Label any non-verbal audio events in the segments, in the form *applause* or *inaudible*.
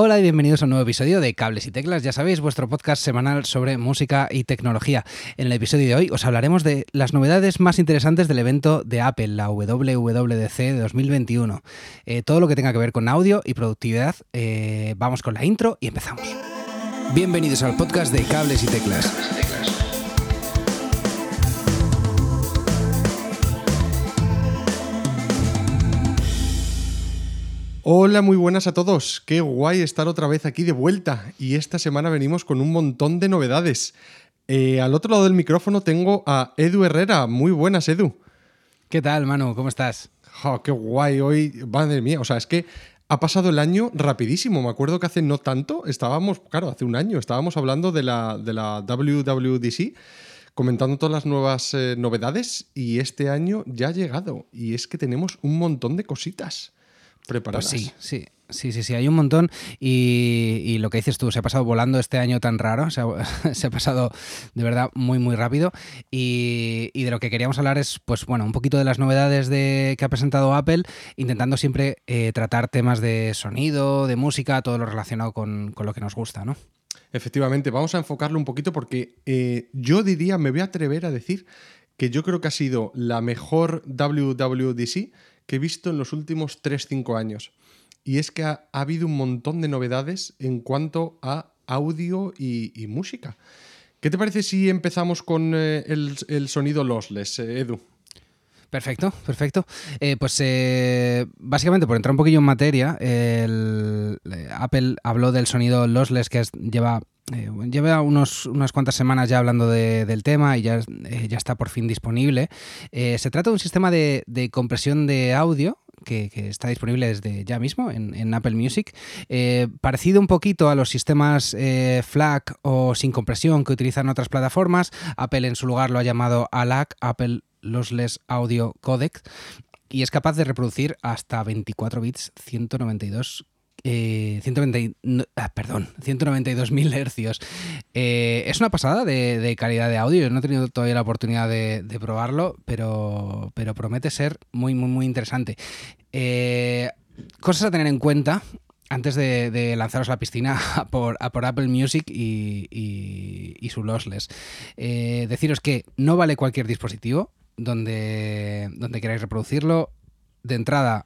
Hola y bienvenidos a un nuevo episodio de Cables y Teclas, ya sabéis, vuestro podcast semanal sobre música y tecnología. En el episodio de hoy os hablaremos de las novedades más interesantes del evento de Apple, la WWDC de 2021. Eh, todo lo que tenga que ver con audio y productividad. Eh, vamos con la intro y empezamos. Bienvenidos al podcast de Cables y Teclas. Hola, muy buenas a todos. Qué guay estar otra vez aquí de vuelta. Y esta semana venimos con un montón de novedades. Eh, al otro lado del micrófono tengo a Edu Herrera. Muy buenas, Edu. ¿Qué tal, Manu? ¿Cómo estás? qué guay hoy. Madre mía, o sea, es que ha pasado el año rapidísimo. Me acuerdo que hace no tanto estábamos, claro, hace un año estábamos hablando de la, de la WWDC comentando todas las nuevas eh, novedades y este año ya ha llegado y es que tenemos un montón de cositas preparadas. Pues sí, sí. Sí, sí, sí, hay un montón y, lo que dices tú, se ha pasado volando este año tan raro, se ha, *laughs* pasado de verdad muy, muy rápido y, de lo que queríamos hablar es, pues bueno, un poquito de las novedades de, que ha presentado Apple, intentando siempre eh, tratar temas de sonido, de música, todo lo relacionado con, lo que nos gusta, ¿no? Efectivamente, vamos a enfocarlo un poquito porque eh, yo diría, me voy a atrever a decir que yo creo que ha sido la mejor WWDC que he visto en los últimos 3-5 años. Y es que ha, habido un montón de novedades en cuanto a audio y, música. ¿Qué te parece si empezamos con eh, el, sonido lossless, eh, Edu? Perfecto, perfecto. Eh, pues básicamente, por entrar un poquillo en materia, Apple habló del sonido lossless que lleva lleva unos, unas cuantas semanas ya hablando del tema y ya, ya está por fin disponible. se trata de un sistema de, de compresión de audio que, está disponible desde ya mismo en, Apple Music. Eh, parecido un poquito a los sistemas eh, FLAC o sin compresión que utilizan otras plataformas, Apple en su lugar lo ha llamado ALAC, Apple Lossless Audio Codec, y es capaz de reproducir hasta 24 bits 192 eh, 190, ah, perdón, 192.000 hercios. Eh, es una pasada de, calidad de audio. No he tenido todavía la oportunidad de, probarlo, pero, pero promete ser muy, muy, muy interesante. Eh, cosas a tener en cuenta antes de, lanzaros a la piscina *laughs* por, por Apple Music y, su lossless. Eh, deciros que no vale cualquier dispositivo donde, donde queráis reproducirlo. De entrada,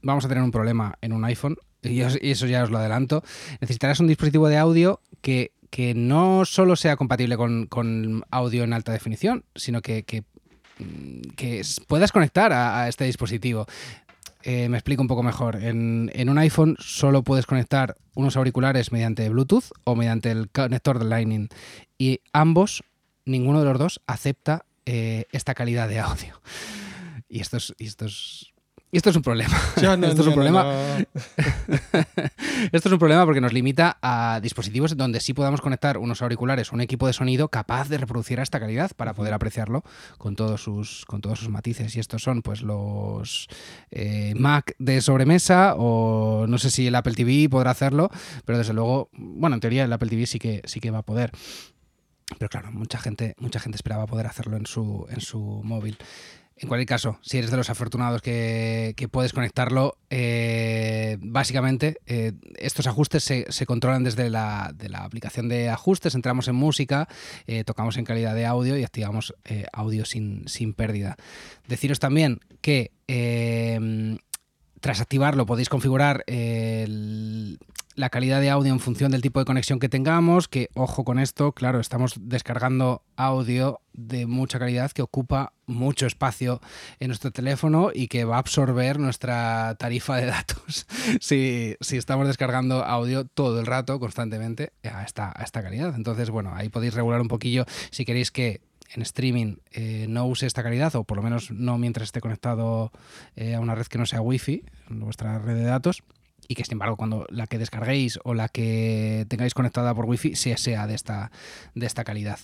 vamos a tener un problema en un iPhone y eso ya os lo adelanto, necesitarás un dispositivo de audio que, no solo sea compatible con, audio en alta definición, sino que, que, mm, puedas conectar a, este dispositivo. Eh, me explico un poco mejor. En, un iPhone solo puedes conectar unos auriculares mediante Bluetooth o mediante el conector de Lightning. Y ambos, ninguno de los dos, acepta eh, esta calidad de audio. Y esto es, y esto es y esto es un problema. *laughs* esto es un problema. *laughs* esto es un problema porque nos limita a dispositivos donde sí podamos conectar unos auriculares, un equipo de sonido capaz de reproducir a esta calidad para poder apreciarlo con todos sus, con todos sus matices. Y estos son pues los eh, Mac de sobremesa o no sé si el Apple TV podrá hacerlo, pero desde luego, bueno, en teoría el Apple TV sí que, sí que va a poder. Pero claro, mucha gente, mucha gente esperaba poder hacerlo en su, en su móvil. En cualquier caso, si eres de los afortunados que, puedes conectarlo, eh, básicamente eh, estos ajustes se, controlan desde la, de la, aplicación de ajustes, entramos en música, eh, tocamos en calidad de audio y activamos audio sin, sin, pérdida. Deciros también que tras activarlo podéis configurar la calidad de audio en función del tipo de conexión que tengamos, que ojo con esto, claro, estamos descargando audio de mucha calidad que ocupa mucho espacio en nuestro teléfono y que va a absorber nuestra tarifa de datos *laughs* si, estamos descargando audio todo el rato, constantemente, esta, a esta calidad. Entonces, bueno, ahí podéis regular un poquillo si queréis que en streaming eh, no use esta calidad, o por lo menos no mientras esté conectado eh, a una red que no sea wifi, vuestra red de datos y que sin embargo cuando la que descarguéis o la que tengáis conectada por wifi sea, sea de, esta, de esta calidad.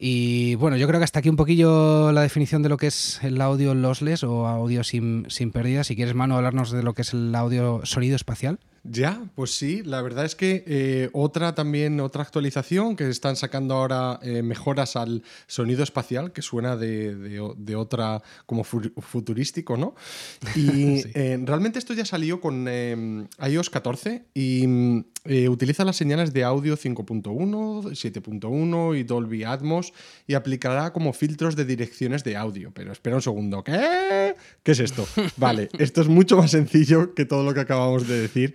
Y bueno, yo creo que hasta aquí un poquillo la definición de lo que es el audio lossless o audio sin, sin pérdida. Si quieres, Manu, hablarnos de lo que es el audio sonido espacial. Ya, pues sí, la verdad es que eh, otra también, otra actualización que están sacando ahora eh, mejoras al sonido espacial, que suena de, otra como futurístico, ¿no? Y *laughs* eh, realmente esto ya salió con iOS 14 y mm, utiliza las señales de audio 5.1, 7.1 y Dolby Atmos y aplicará como filtros de direcciones de audio. Pero espera un segundo, ¿qué? ¿Qué es esto? *laughs* Vale, esto es mucho más sencillo que todo lo que acabamos de decir.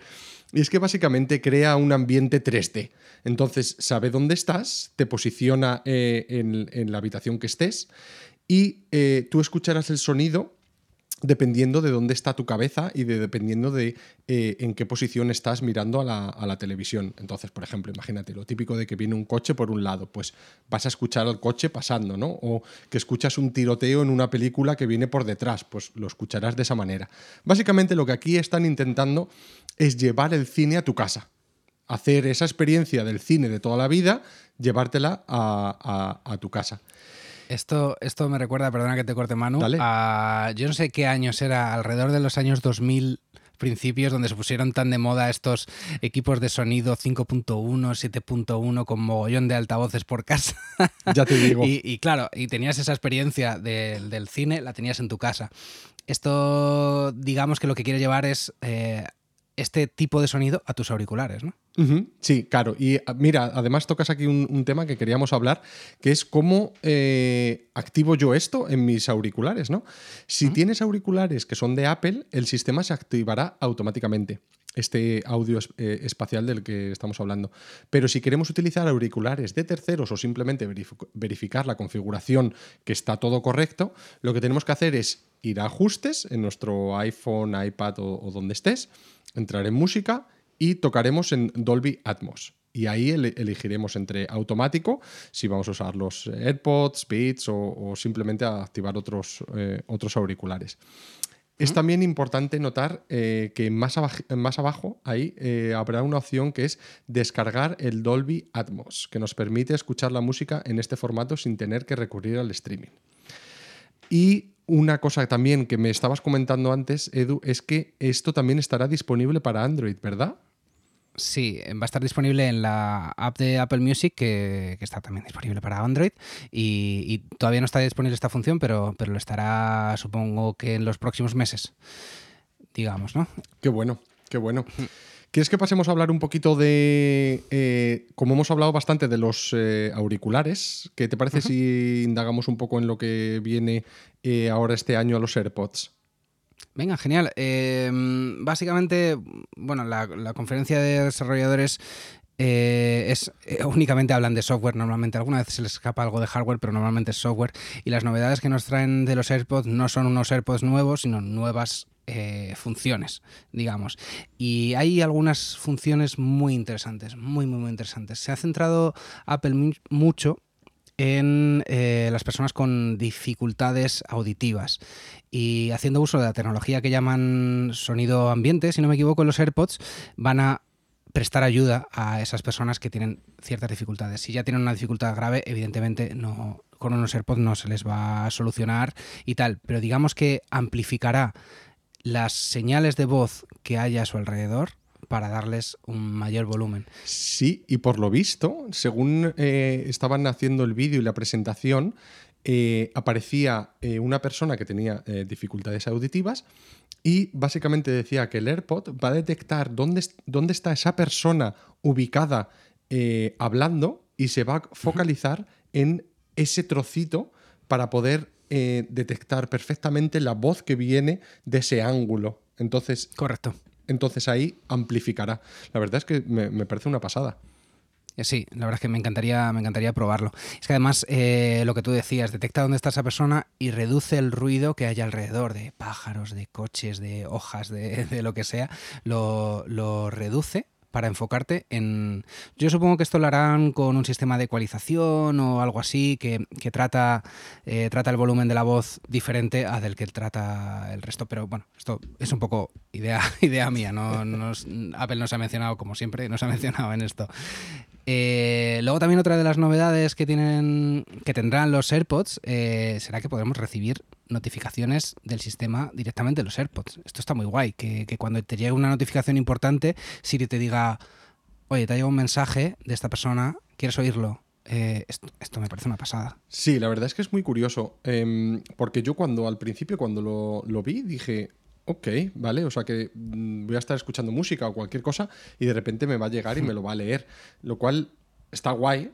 Y es que básicamente crea un ambiente 3D. Entonces sabe dónde estás, te posiciona eh, en, la habitación que estés y eh, tú escucharás el sonido dependiendo de dónde está tu cabeza y de, dependiendo de eh, en qué posición estás mirando a la, televisión. Entonces, por ejemplo, imagínate lo típico de que viene un coche por un lado, pues vas a escuchar al coche pasando, ¿no? O que escuchas un tiroteo en una película que viene por detrás, pues lo escucharás de esa manera. Básicamente lo que aquí están intentando es llevar el cine a tu casa. Hacer esa experiencia del cine de toda la vida, llevártela a tu casa. Esto, esto me recuerda, perdona que te corte Manu, a yo no sé qué años era, alrededor de los años 2000 principios donde se pusieron tan de moda estos equipos de sonido 5.1, 7.1 con mogollón de altavoces por casa. Ya te digo. *laughs* y, claro, y tenías esa experiencia del cine, la tenías en tu casa. Esto, digamos que lo que quiere llevar es eh, este tipo de sonido a tus auriculares, ¿no? Sí, claro. Y ah, mira, además tocas aquí un, tema que queríamos hablar, que es cómo eh, activo yo esto en mis auriculares, ¿no? Si tienes auriculares que son de Apple, el sistema se activará automáticamente este audio eh, espacial del que estamos hablando. Pero si queremos utilizar auriculares de terceros o simplemente verificar la configuración que está todo correcto, lo que tenemos que hacer es ir a ajustes en nuestro iPhone, iPad o donde estés, entrar en música y tocaremos en Dolby Atmos. Y ahí elegiremos entre automático, si vamos a usar los AirPods, Beats o, simplemente a activar otros, eh, otros auriculares. Es también importante notar eh, que más, más, abajo ahí eh, habrá una opción que es descargar el Dolby Atmos, que nos permite escuchar la música en este formato sin tener que recurrir al streaming. Y una cosa también que me estabas comentando antes, Edu, es que esto también estará disponible para Android, ¿verdad? Sí, va a estar disponible en la app de Apple Music, que, está también disponible para Android. Y, todavía no está disponible esta función, pero, pero lo estará, supongo que en los próximos meses, digamos, ¿no? Qué bueno, qué bueno. ¿Quieres que pasemos a hablar un poquito de, eh, como hemos hablado bastante de los eh, auriculares, ¿qué te parece si indagamos un poco en lo que viene eh, ahora este año a los AirPods? Venga, genial. básicamente, bueno, la, conferencia de desarrolladores es únicamente hablan de software normalmente. Alguna vez se les escapa algo de hardware, pero normalmente es software. Y las novedades que nos traen de los AirPods no son unos AirPods nuevos, sino nuevas eh, funciones, digamos. Y hay algunas funciones muy interesantes, muy, muy, muy interesantes. Se ha centrado Apple mucho en eh, las personas con dificultades auditivas y haciendo uso de la tecnología que llaman sonido ambiente, si no me equivoco, los AirPods van a prestar ayuda a esas personas que tienen ciertas dificultades. Si ya tienen una dificultad grave, evidentemente no, con unos AirPods no se les va a solucionar y tal, pero digamos que amplificará las señales de voz que haya a su alrededor para darles un mayor volumen. Sí, y por lo visto, según eh, estaban haciendo el vídeo y la presentación, eh, aparecía eh, una persona que tenía dificultades auditivas y básicamente decía que el AirPod va a detectar dónde, dónde está esa persona ubicada hablando y se va a focalizar en ese trocito para poder detectar perfectamente la voz que viene de ese ángulo. Entonces, Correcto. Entonces ahí amplificará. La verdad es que me, parece una pasada. Eh, sí, la verdad es que me encantaría, me encantaría probarlo. Es que además, eh, lo que tú decías, detecta dónde está esa persona y reduce el ruido que hay alrededor de pájaros, de coches, de hojas, de, *laughs* de lo que sea. Lo, lo reduce para enfocarte en... Yo supongo que esto lo harán con un sistema de ecualización o algo así que, trata, eh, trata el volumen de la voz diferente a del que trata el resto. Pero bueno, esto es un poco idea, *laughs* idea mía. No, Apple no se ha mencionado, como siempre, no se ha mencionado en esto. Eh, luego también otra de las novedades que tienen que tendrán los AirPods eh, será que podremos recibir notificaciones del sistema directamente de los AirPods. Esto está muy guay, que, cuando te llegue una notificación importante, Siri te diga, oye, te ha llegado un mensaje de esta persona, ¿quieres oírlo? Eh, esto, me parece una pasada. Sí, la verdad es que es muy curioso, em, porque yo cuando al principio, cuando lo, lo vi, dije, ok, vale, o sea que mm, voy a estar escuchando música o cualquier cosa y de repente me va a llegar y me lo va a leer, lo cual está guay,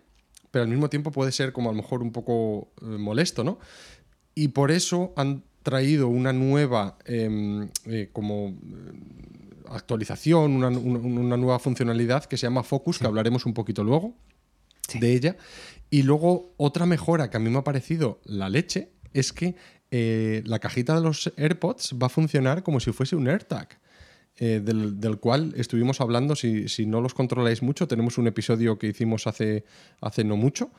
pero al mismo tiempo puede ser como a lo mejor un poco eh, molesto, ¿no? Y por eso han traído una nueva em, eh, como actualización, una, nueva funcionalidad que se llama Focus, que hablaremos un poquito luego de ella. Y luego otra mejora que a mí me ha parecido la leche es que eh, la cajita de los AirPods va a funcionar como si fuese un AirTag. Eh, del, cual estuvimos hablando, si, si, no los controláis mucho, tenemos un episodio que hicimos hace, hace no mucho,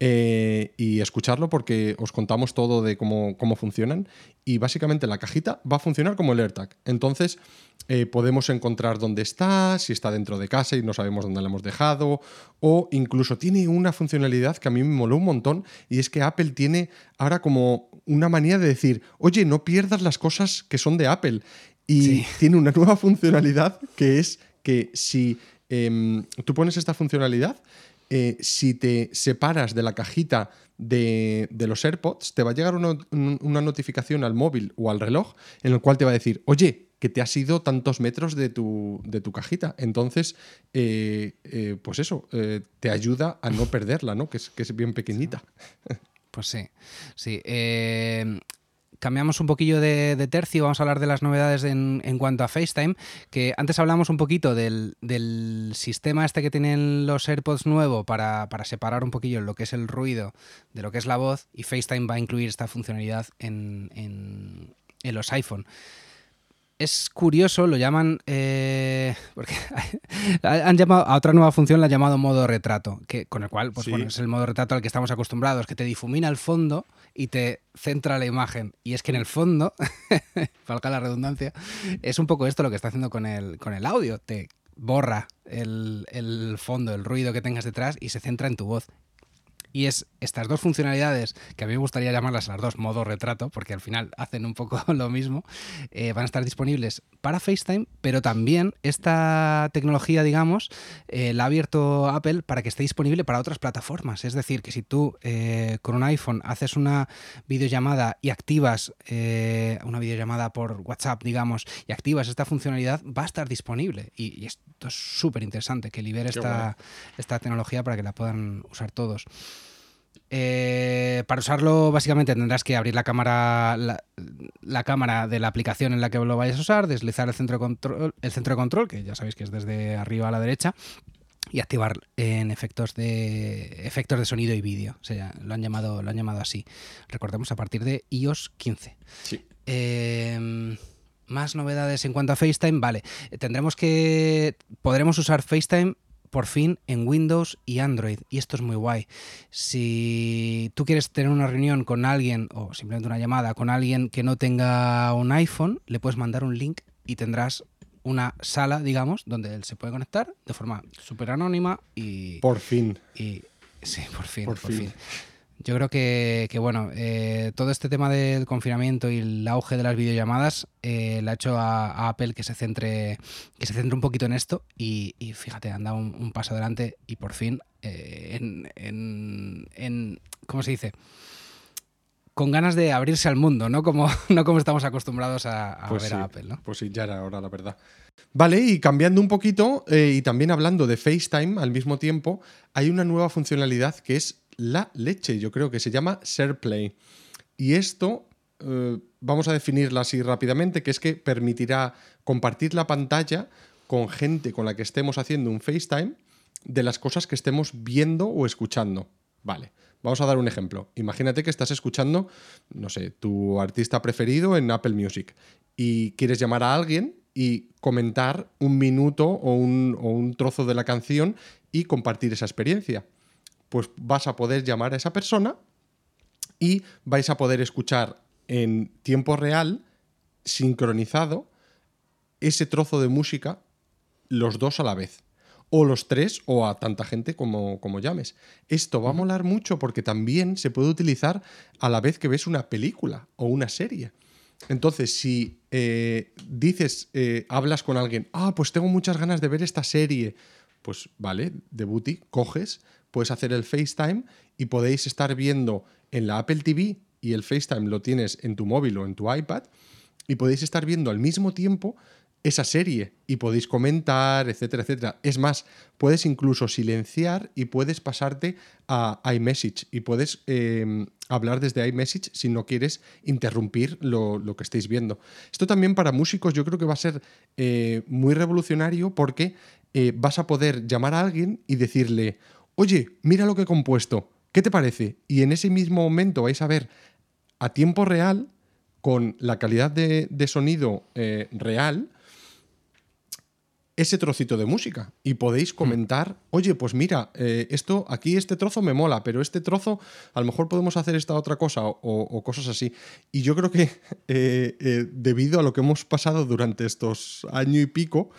eh, y escucharlo porque os contamos todo de cómo, cómo, funcionan. Y básicamente la cajita va a funcionar como el AirTag. Entonces eh, podemos encontrar dónde está, si está dentro de casa y no sabemos dónde la hemos dejado. O incluso tiene una funcionalidad que a mí me moló un montón y es que Apple tiene ahora como una manía de decir, oye, no pierdas las cosas que son de Apple. Y *laughs* tiene una nueva funcionalidad que es que si em, tú pones esta funcionalidad, eh, si te separas de la cajita de, los AirPods, te va a llegar una, notificación al móvil o al reloj en el cual te va a decir, oye, que te has ido tantos metros de tu, de tu cajita. Entonces, eh, eh, pues eso, te ayuda a no perderla, ¿no? Que es, que es bien pequeñita. Pues sí, sí cambiamos un poquillo de, tercio, vamos a hablar de las novedades en, cuanto a FaceTime, que antes hablamos un poquito del, sistema este que tienen los AirPods nuevo para, separar un poquillo lo que es el ruido de lo que es la voz, y FaceTime va a incluir esta funcionalidad en los iPhone es curioso, lo llaman. Eh, porque *laughs* han llamado a otra nueva función, la han llamado modo retrato, que, con el cual, pues bueno, es el modo retrato al que estamos acostumbrados, que te difumina el fondo y te centra la imagen. Y es que en el fondo, *laughs* falta la redundancia, es un poco esto lo que está haciendo con el, con el audio. Te borra el, el fondo, el ruido que tengas detrás y se centra en tu voz. Y es estas dos funcionalidades, que a mí me gustaría llamarlas las dos modo retrato, porque al final *laughs* hacen un poco *laughs* lo mismo, eh, van a estar disponibles para FaceTime, pero también esta tecnología, digamos, eh, la ha abierto Apple para que esté disponible para otras plataformas. Es decir, que si tú eh, con un iPhone haces una videollamada y activas una videollamada por WhatsApp, digamos, y activas esta funcionalidad, va a estar disponible. Y, esto es súper interesante, que libere esta, esta tecnología para que la puedan usar todos. Eh, para usarlo, básicamente tendrás que abrir la cámara, la, cámara de la aplicación en la que lo vayas a usar, deslizar el centro de control, el centro de control, que ya sabéis que es desde arriba a la derecha, y activar en efectos de efectos de sonido y vídeo. O sea, lo han llamado, lo han llamado así. Recordemos a partir de iOS 15. Em, más novedades en cuanto a FaceTime, vale. Tendremos que. Podremos usar FaceTime por fin en Windows y Android. Y esto es muy guay. Si tú quieres tener una reunión con alguien o simplemente una llamada con alguien que no tenga un iPhone, le puedes mandar un link y tendrás una sala, digamos, donde él se puede conectar de forma súper anónima y... Por fin. Y, sí, por fin. Por, fin. Yo creo que, bueno, eh, todo este tema del confinamiento y el auge de las videollamadas eh, le ha hecho a, Apple que se centre que se centre un poquito en esto y, fíjate, han dado un, paso adelante y por fin eh, en, en, ¿cómo se dice? Con ganas de abrirse al mundo, ¿no? Como, *laughs* no como estamos acostumbrados a, pues ver a Apple, ¿no? Pues sí, ya era hora, la verdad. Vale, y cambiando un poquito y también hablando de FaceTime al mismo tiempo, hay una nueva funcionalidad que es la leche, yo creo que se llama SharePlay. Y esto, eh, vamos a definirla así rápidamente, que es que permitirá compartir la pantalla con gente con la que estemos haciendo un FaceTime de las cosas que estemos viendo o escuchando. Vale, vamos a dar un ejemplo. Imagínate que estás escuchando, no sé, tu artista preferido en Apple Music y quieres llamar a alguien y comentar un minuto o un, o un trozo de la canción y compartir esa experiencia pues vas a poder llamar a esa persona y vais a poder escuchar en tiempo real, sincronizado, ese trozo de música los dos a la vez. o los tres o a tanta gente como, como llames. Esto va a molar mucho porque también se puede utilizar a la vez que ves una película o una serie. Entonces, si eh, dices, eh, hablas con alguien, ah, pues tengo muchas ganas de ver esta serie, pues vale, de Booty, coges, puedes hacer el FaceTime y podéis estar viendo en la Apple TV y el FaceTime lo tienes en tu móvil o en tu iPad y podéis estar viendo al mismo tiempo esa serie y podéis comentar, etcétera, etcétera. Es más, puedes incluso silenciar y puedes pasarte a iMessage y puedes em, hablar desde iMessage si no quieres interrumpir lo, que estéis viendo. Esto también para músicos yo creo que va a ser eh, muy revolucionario porque eh, vas a poder llamar a alguien y decirle, oye, mira lo que he compuesto, ¿qué te parece? Y en ese mismo momento vais a ver a tiempo real, con la calidad de, sonido eh, real, ese trocito de música y podéis hmm. comentar, oye, pues mira, eh, esto aquí este trozo me mola, pero este trozo a lo mejor podemos hacer esta otra cosa o, cosas así. Y yo creo que *laughs* eh, eh, debido a lo que hemos pasado durante estos año y pico,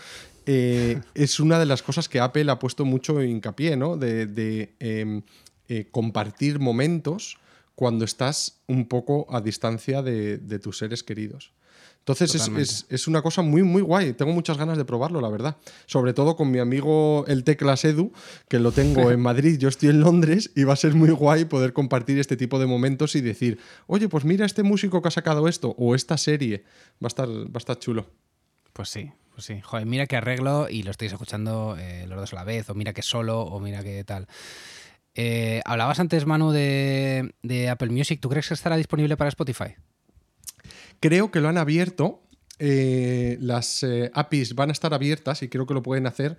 es una de las cosas que Apple ha puesto mucho hincapié, ¿no? De, em, compartir momentos cuando estás un poco a distancia de tus seres queridos. Entonces es, una cosa muy, muy guay. Tengo muchas ganas de probarlo, la verdad. Sobre todo con mi amigo el Teclas Edu, que lo tengo en *laughs* Madrid, yo estoy en Londres, y va a ser muy guay poder compartir este tipo de momentos y decir, oye, pues mira este músico que ha sacado esto, o esta serie. Va a estar, va a estar chulo. Pues sí, pues sí. Joder, mira que arreglo y lo estáis escuchando eh, los dos a la vez, o mira que solo, o mira que tal. Eh, hablabas antes, Manu, de, Apple Music. ¿Tú crees que estará disponible para Spotify? Creo que lo han abierto. Eh, las APIs van a estar abiertas y creo que lo pueden hacer.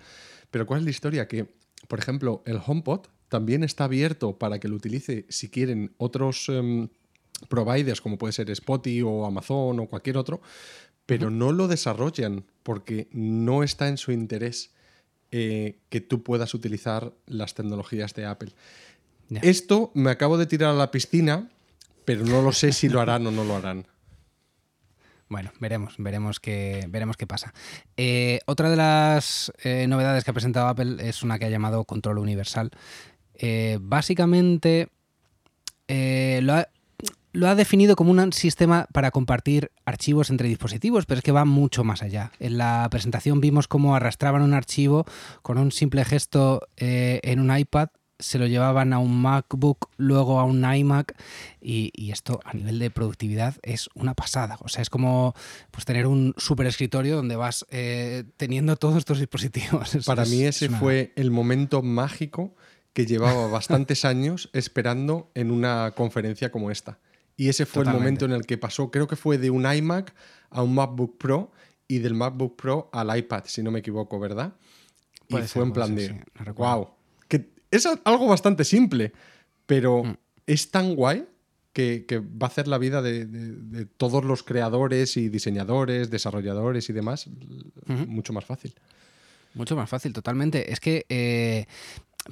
Pero ¿cuál es la historia? Que, por ejemplo, el HomePod también está abierto para que lo utilice si quieren otros em, providers, como puede ser Spotify o Amazon o cualquier otro, pero no lo desarrollan porque no está en su interés eh, que tú puedas utilizar las tecnologías de Apple. Esto me acabo de tirar a la piscina, pero no lo sé si lo harán o no lo harán. *laughs* Bueno, veremos, veremos qué, veremos qué pasa. Eh, otra de las eh, novedades que ha presentado Apple es una que ha llamado control universal. Básicamente lo ha, lo, ha, definido como un sistema para compartir archivos entre dispositivos, pero es que va mucho más allá. En la presentación vimos cómo arrastraban un archivo con un simple gesto en un iPad se lo llevaban a un MacBook, luego a un iMac y, esto a nivel de productividad es una pasada. O sea, es como pues, tener un super escritorio donde vas eh, teniendo todos estos dispositivos. *laughs* Para mí ese fue el momento mágico que llevaba bastantes años esperando en una conferencia como esta. Y ese fue el momento en el que pasó, creo que fue de un iMac a un MacBook Pro y del MacBook Pro al iPad, si no me equivoco, ¿verdad? y fue en plan de, wow, es algo bastante simple, pero mm. es tan guay que, va a hacer la vida de, todos los creadores y diseñadores, desarrolladores y demás mucho más fácil. Mucho más fácil, totalmente. Es que. Eh,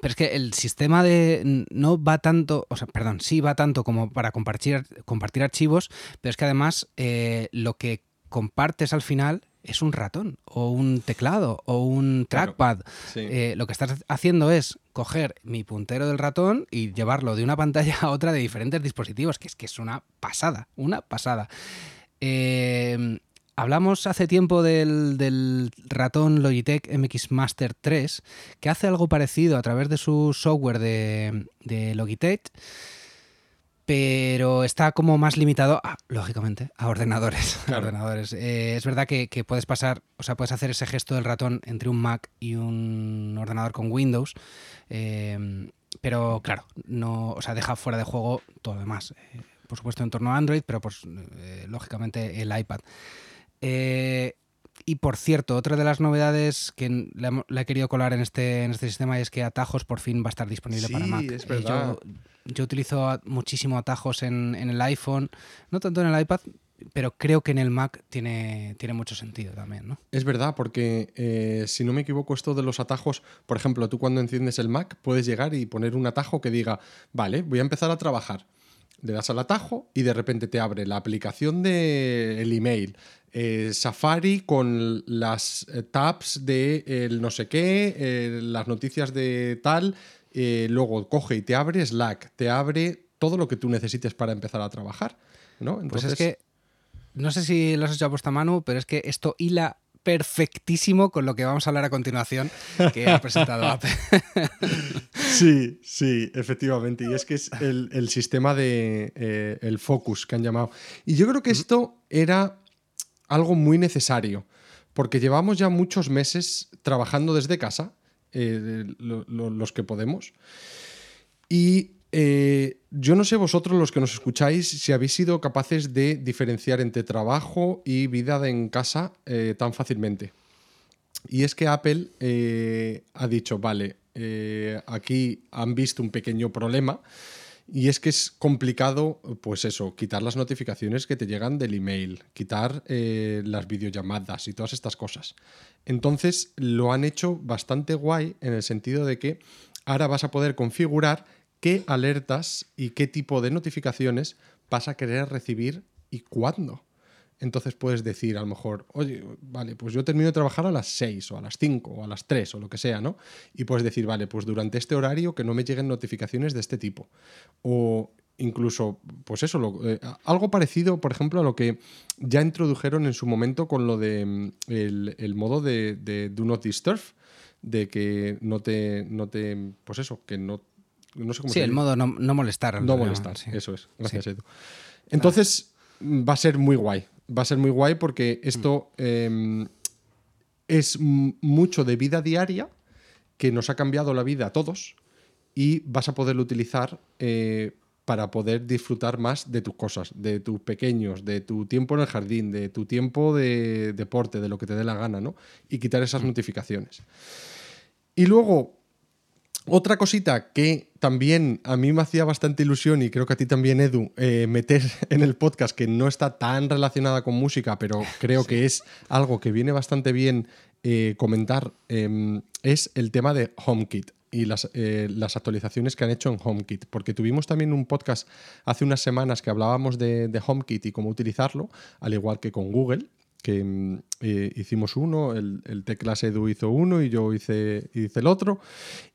pero es que el sistema de. No va tanto. O sea, perdón, sí va tanto como para compartir, compartir archivos, pero es que además eh, lo que compartes al final es un ratón o un teclado o un trackpad. Eh, lo que estás haciendo es coger mi puntero del ratón y llevarlo de una *laughs* pantalla a otra de diferentes dispositivos, que es que es una pasada, una pasada. Eh, hablamos hace tiempo del, ratón Logitech MX Master 3, que hace algo parecido a través de su software de, de Logitech pero está como más limitado, lógicamente, a ordenadores. *laughs* ordenadores. Eh, es verdad que, puedes pasar, o sea, puedes hacer ese gesto del ratón entre un Mac y un ordenador con Windows, eh, pero claro, no, o sea, deja fuera de juego todo lo demás. Eh, por supuesto, en torno a Android, pero pues lógicamente el iPad. Y por cierto, otra de las novedades que le, he querido colar en este, en este sistema es que Atajos por fin va a estar disponible para Mac. Es verdad yo utilizo muchísimo atajos en, el iPhone, no tanto en el iPad, pero creo que en el Mac tiene, tiene mucho sentido también, ¿no? Es verdad, porque eh, si no me equivoco, esto de los atajos, por ejemplo, tú cuando enciendes el Mac puedes llegar y poner un atajo que diga, vale, voy a empezar a trabajar. le das al atajo y de repente te abre la aplicación del email, eh, Safari con las eh, tabs de el no sé qué, eh, las noticias de tal, luego coge y te abre Slack, te abre todo lo que tú necesites para empezar a trabajar. ¿no? Pues es que, no sé si lo has hecho a puesta mano, pero es que esto hila perfectísimo con lo que vamos a hablar a continuación que ha presentado Apple. *laughs* Sí, sí, efectivamente. Y es que es el, sistema de eh, el focus que han llamado. Y yo creo que esto era algo muy necesario, porque llevamos ya muchos meses trabajando desde casa, eh, los que podemos. Y eh, yo no sé vosotros los que nos escucháis si habéis sido capaces de diferenciar entre trabajo y vida en casa eh, tan fácilmente. Y es que Apple ha dicho, vale, aquí han visto un pequeño problema y es que es complicado, pues eso, quitar las notificaciones que te llegan del email, quitar las videollamadas y todas estas cosas. Entonces lo han hecho bastante guay en el sentido de que ahora vas a poder configurar qué alertas y qué tipo de notificaciones vas a querer recibir y cuándo. Entonces puedes decir a lo mejor, oye, vale, pues yo termino de trabajar a las 6 o a las 5 o a las 3 o lo que sea, ¿no? Y puedes decir, vale, pues durante este horario que no me lleguen notificaciones de este tipo. O incluso, pues eso, eh, algo parecido, por ejemplo, a lo que ya introdujeron en su momento con lo de mm, el, modo de, de, Do Not Disturb, de que no te, no te, pues eso, que no sí, el modo no, molestar. No molestar, eso es. Gracias, Edu. Entonces, va a ser muy guay. Va a ser muy guay porque esto em, es mucho de vida diaria que nos ha cambiado la vida a todos y vas a poderlo utilizar eh, para poder disfrutar más de tus cosas, de tus pequeños, de tu tiempo en el jardín, de tu tiempo de deporte, de lo que te dé la gana, ¿no? Y quitar esas notificaciones. Y luego, otra cosita que también a mí me hacía bastante ilusión y creo que a ti también, Edu, eh, meter *laughs* en el podcast que no está tan relacionada con música, pero creo que es algo que viene bastante bien eh, comentar, em, es el tema de HomeKit y las, eh, las, actualizaciones que han hecho en HomeKit, porque tuvimos también un podcast hace unas semanas que hablábamos de, de HomeKit y cómo utilizarlo, al igual que con Google, que mm, eh, hicimos uno, el, el Teclas Edu hizo uno y yo hice, hice el otro.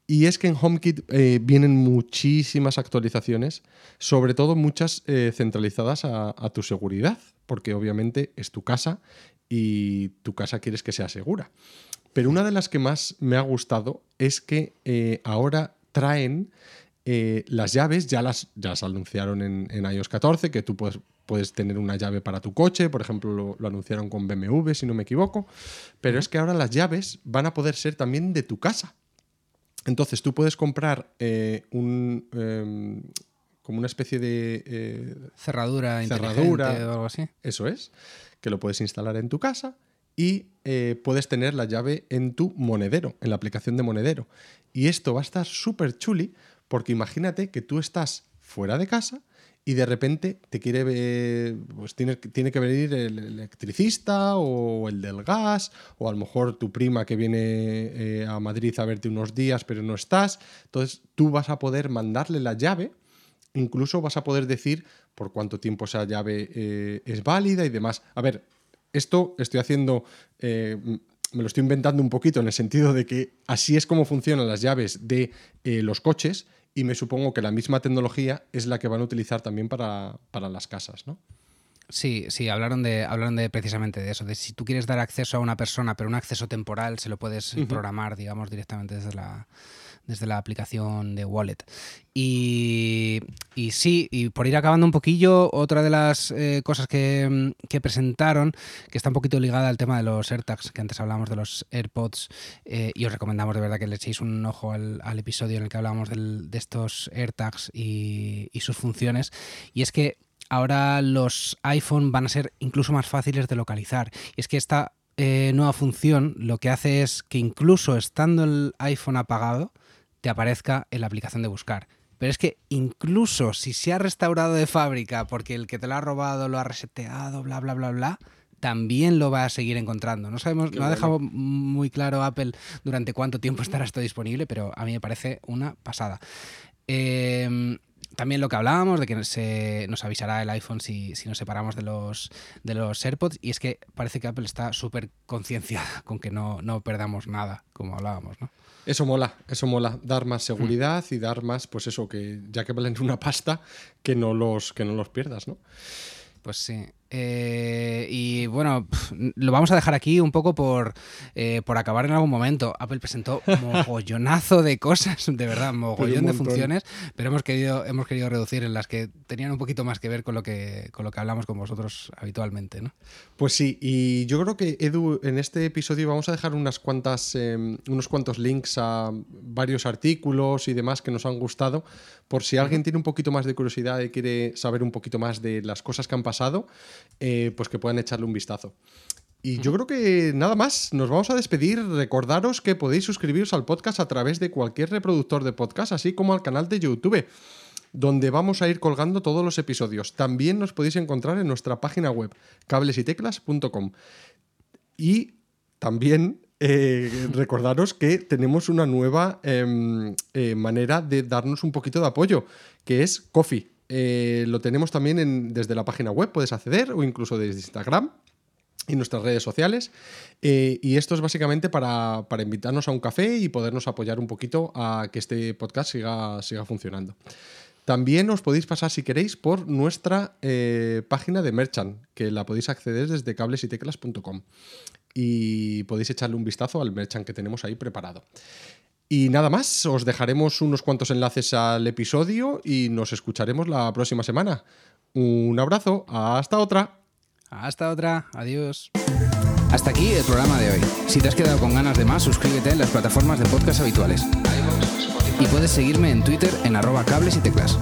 Y es que en HomeKit eh, vienen muchísimas actualizaciones, sobre todo muchas eh, centralizadas a, tu seguridad, porque obviamente es tu casa y tu casa quieres que sea segura. Pero una de las que más me ha gustado es que ahora traen las llaves, ya las, ya las anunciaron en, en iOS 14, que tú puedes puedes tener una llave para tu coche, por ejemplo, lo, anunciaron con BMW, si no me equivoco, pero es que ahora las llaves van a poder ser también de tu casa. Entonces tú puedes comprar eh, un... Em, como una especie de eh, cerradura, cerradura o algo así. Eso es, que lo puedes instalar en tu casa y eh, puedes tener la llave en tu monedero, en la aplicación de monedero. Y esto va a estar súper chuli porque imagínate que tú estás fuera de casa y de repente te quiere pues tiene, tiene que venir el electricista o el del gas o a lo mejor tu prima que viene eh, a Madrid a verte unos días pero no estás. Entonces tú vas a poder mandarle la llave incluso vas a poder decir por cuánto tiempo esa llave eh, es válida y demás. A ver esto estoy haciendo eh, me lo estoy inventando un poquito en el sentido de que así es como funcionan las llaves de los coches y me supongo que la misma tecnología es la que van a utilizar también para, las casas, ¿no? Sí, sí, hablaron de, hablaron de precisamente de eso, de si tú quieres dar acceso a una persona, pero un acceso temporal, se lo puedes programar, digamos, directamente desde la, desde la aplicación de Wallet. Y, y, sí, y por ir acabando un poquillo, otra de las eh, cosas que, presentaron, que está un poquito ligada al tema de los AirTags, que antes hablábamos de los AirPods, eh, y os recomendamos de verdad que le echéis un ojo al, episodio en el que hablábamos de estos AirTags y, y sus funciones. Y es que ahora los iPhone van a ser incluso más fáciles de localizar. Y es que esta eh, nueva función lo que hace es que incluso estando el iPhone apagado, te aparezca en la aplicación de buscar. Pero es que incluso si se ha restaurado de fábrica porque el que te lo ha robado lo ha reseteado, bla, bla, bla, bla, también lo va a seguir encontrando. No sabemos, no ha dejado muy claro Apple durante cuánto tiempo estará esto disponible, pero a mí me parece una pasada. Em, también lo que hablábamos, de que se, nos avisará el iPhone si, si, nos separamos de los, de los AirPods. Y es que parece que Apple está súper concienciada con que no, no perdamos nada, como hablábamos, ¿no? Eso mola, eso mola, dar más seguridad y dar más, pues eso, que ya que valen una pasta, que no los, que no los pierdas, ¿no? Pues sí. Eh, y bueno, lo vamos a dejar aquí un poco por, eh, por acabar en algún momento. Apple presentó *laughs* mogollonazo de cosas, de verdad, mogollón de funciones, pero hemos querido, hemos querido reducir en las que tenían un poquito más que ver con lo que, con lo que hablamos con vosotros habitualmente. ¿no? Pues sí, y yo creo que Edu, en este episodio vamos a dejar unas cuantas, em, unos cuantos links a varios artículos y demás que nos han gustado, por si alguien tiene un poquito más de curiosidad y quiere saber un poquito más de las cosas que han pasado. Eh, pues que puedan echarle un vistazo. Y yo creo que nada más, nos vamos a despedir. Recordaros que podéis suscribiros al podcast a través de cualquier reproductor de podcast, así como al canal de YouTube, donde vamos a ir colgando todos los episodios. También nos podéis encontrar en nuestra página web, cablesyteclas.com. Y también eh, recordaros que tenemos una nueva em, eh, manera de darnos un poquito de apoyo, que es Coffee. Eh, lo tenemos también desde la página web, puedes acceder o incluso desde Instagram y nuestras redes sociales. Eh, y esto es básicamente para, invitarnos a un café y podernos apoyar un poquito a que este podcast siga, siga funcionando. También os podéis pasar, si queréis, por nuestra eh, página de Merchant, que la podéis acceder desde cablesyteclas.com. Y podéis echarle un vistazo al Merchant que tenemos ahí preparado. Y nada más, os dejaremos unos cuantos enlaces al episodio y nos escucharemos la próxima semana. Un abrazo, hasta otra. Hasta otra, adiós. Hasta aquí el programa de hoy. Si te has quedado con ganas de más, suscríbete en las plataformas de podcast habituales. Y puedes seguirme en Twitter en arroba cables y teclas.